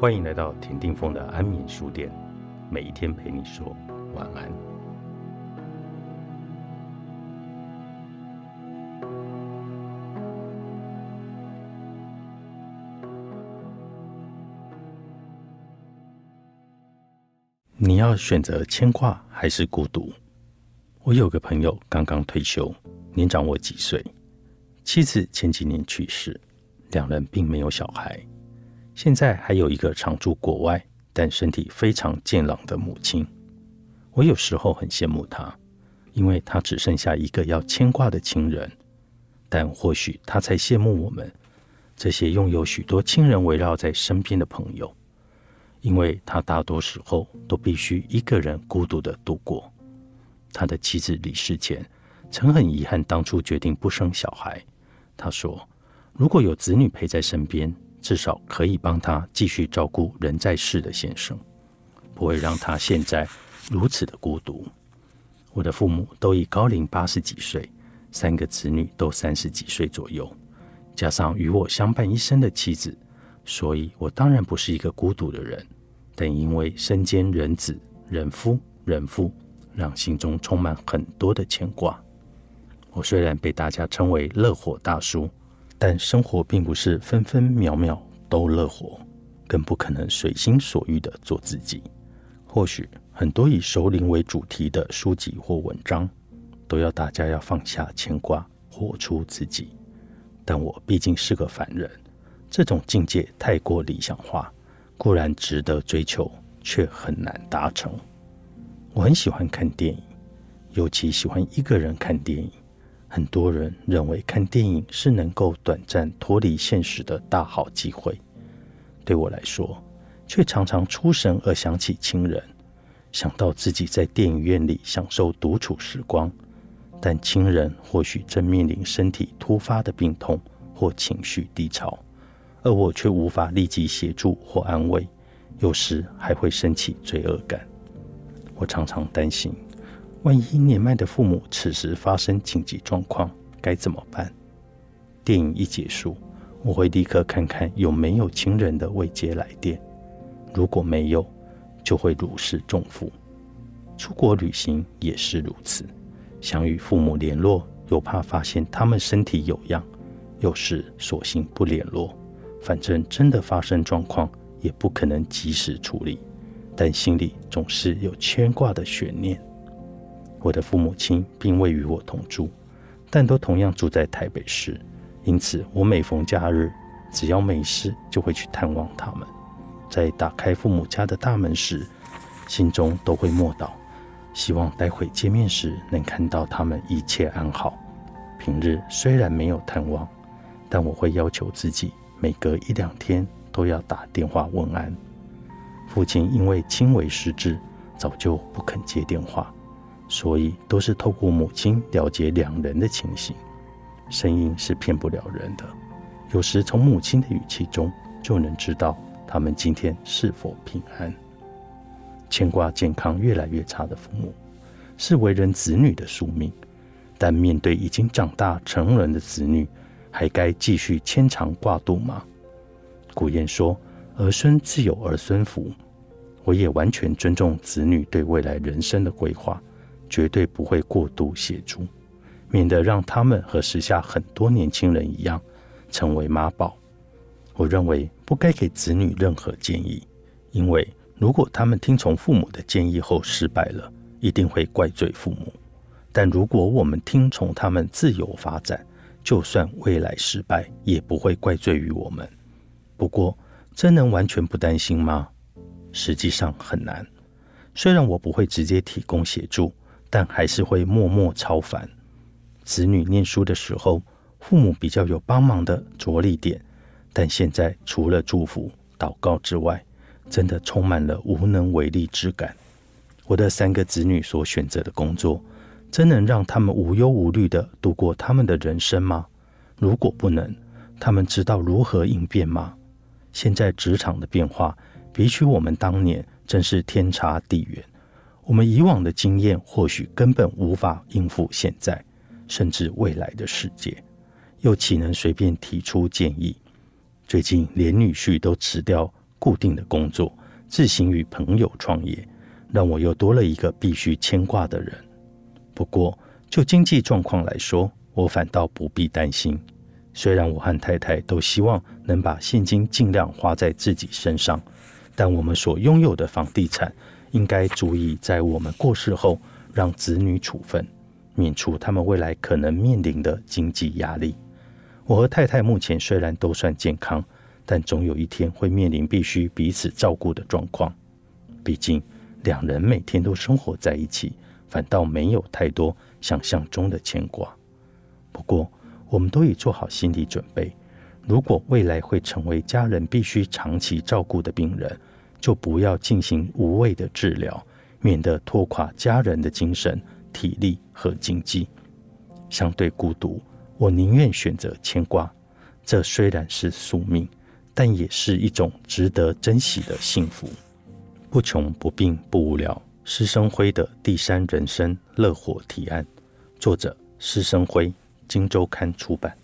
欢迎来到田定峰的安眠书店，每一天陪你说晚安。你要选择牵挂还是孤独？我有个朋友刚刚退休，年长我几岁，妻子前几年去世，两人并没有小孩。现在还有一个常住国外但身体非常健朗的母亲，我有时候很羡慕她，因为她只剩下一个要牵挂的亲人。但或许她才羡慕我们这些拥有许多亲人围绕在身边的朋友，因为她大多时候都必须一个人孤独的度过。他的妻子离世前，曾很遗憾当初决定不生小孩。他说：“如果有子女陪在身边。”至少可以帮他继续照顾人在世的先生，不会让他现在如此的孤独。我的父母都已高龄八十几岁，三个子女都三十几岁左右，加上与我相伴一生的妻子，所以我当然不是一个孤独的人。但因为身兼人子、人夫、人父，让心中充满很多的牵挂。我虽然被大家称为乐火大叔。但生活并不是分分秒秒都乐活，更不可能随心所欲的做自己。或许很多以熟龄为主题的书籍或文章，都要大家要放下牵挂，活出自己。但我毕竟是个凡人，这种境界太过理想化，固然值得追求，却很难达成。我很喜欢看电影，尤其喜欢一个人看电影。很多人认为看电影是能够短暂脱离现实的大好机会，对我来说，却常常出神而想起亲人，想到自己在电影院里享受独处时光，但亲人或许正面临身体突发的病痛或情绪低潮，而我却无法立即协助或安慰，有时还会升起罪恶感。我常常担心。万一年迈的父母此时发生紧急状况，该怎么办？电影一结束，我会立刻看看有没有亲人的未接来电。如果没有，就会如释重负。出国旅行也是如此，想与父母联络，又怕发现他们身体有恙，有时索性不联络。反正真的发生状况，也不可能及时处理，但心里总是有牵挂的悬念。我的父母亲并未与我同住，但都同样住在台北市，因此我每逢假日，只要没事就会去探望他们。在打开父母家的大门时，心中都会默祷，希望待会见面时能看到他们一切安好。平日虽然没有探望，但我会要求自己每隔一两天都要打电话问安。父亲因为轻微失智，早就不肯接电话。所以都是透过母亲了解两人的情形，声音是骗不了人的。有时从母亲的语气中就能知道他们今天是否平安。牵挂健康越来越差的父母，是为人子女的宿命。但面对已经长大成人的子女，还该继续牵肠挂肚吗？古谚说：“儿孙自有儿孙福。”我也完全尊重子女对未来人生的规划。绝对不会过度协助，免得让他们和时下很多年轻人一样成为妈宝。我认为不该给子女任何建议，因为如果他们听从父母的建议后失败了，一定会怪罪父母；但如果我们听从他们自由发展，就算未来失败，也不会怪罪于我们。不过，真能完全不担心吗？实际上很难。虽然我不会直接提供协助。但还是会默默超凡。子女念书的时候，父母比较有帮忙的着力点，但现在除了祝福、祷告之外，真的充满了无能为力之感。我的三个子女所选择的工作，真能让他们无忧无虑的度过他们的人生吗？如果不能，他们知道如何应变吗？现在职场的变化，比起我们当年，真是天差地远。我们以往的经验或许根本无法应付现在甚至未来的世界，又岂能随便提出建议？最近连女婿都辞掉固定的工作，自行与朋友创业，让我又多了一个必须牵挂的人。不过，就经济状况来说，我反倒不必担心。虽然我和太太都希望能把现金尽量花在自己身上，但我们所拥有的房地产应该足以在我们过世后让子女处分，免除他们未来可能面临的经济压力。我和太太目前虽然都算健康，但总有一天会面临必须彼此照顾的状况。毕竟两人每天都生活在一起，反倒没有太多想象中的牵挂。不过，我们都已做好心理准备，如果未来会成为家人必须长期照顾的病人，就不要进行无谓的治疗，免得拖垮家人的精神、体力和经济。相对孤独，我宁愿选择牵挂。这虽然是宿命，但也是一种值得珍惜的幸福。不穷不病不无聊，施生辉的第三人生乐活提案，作者施生辉。《金周刊》出版。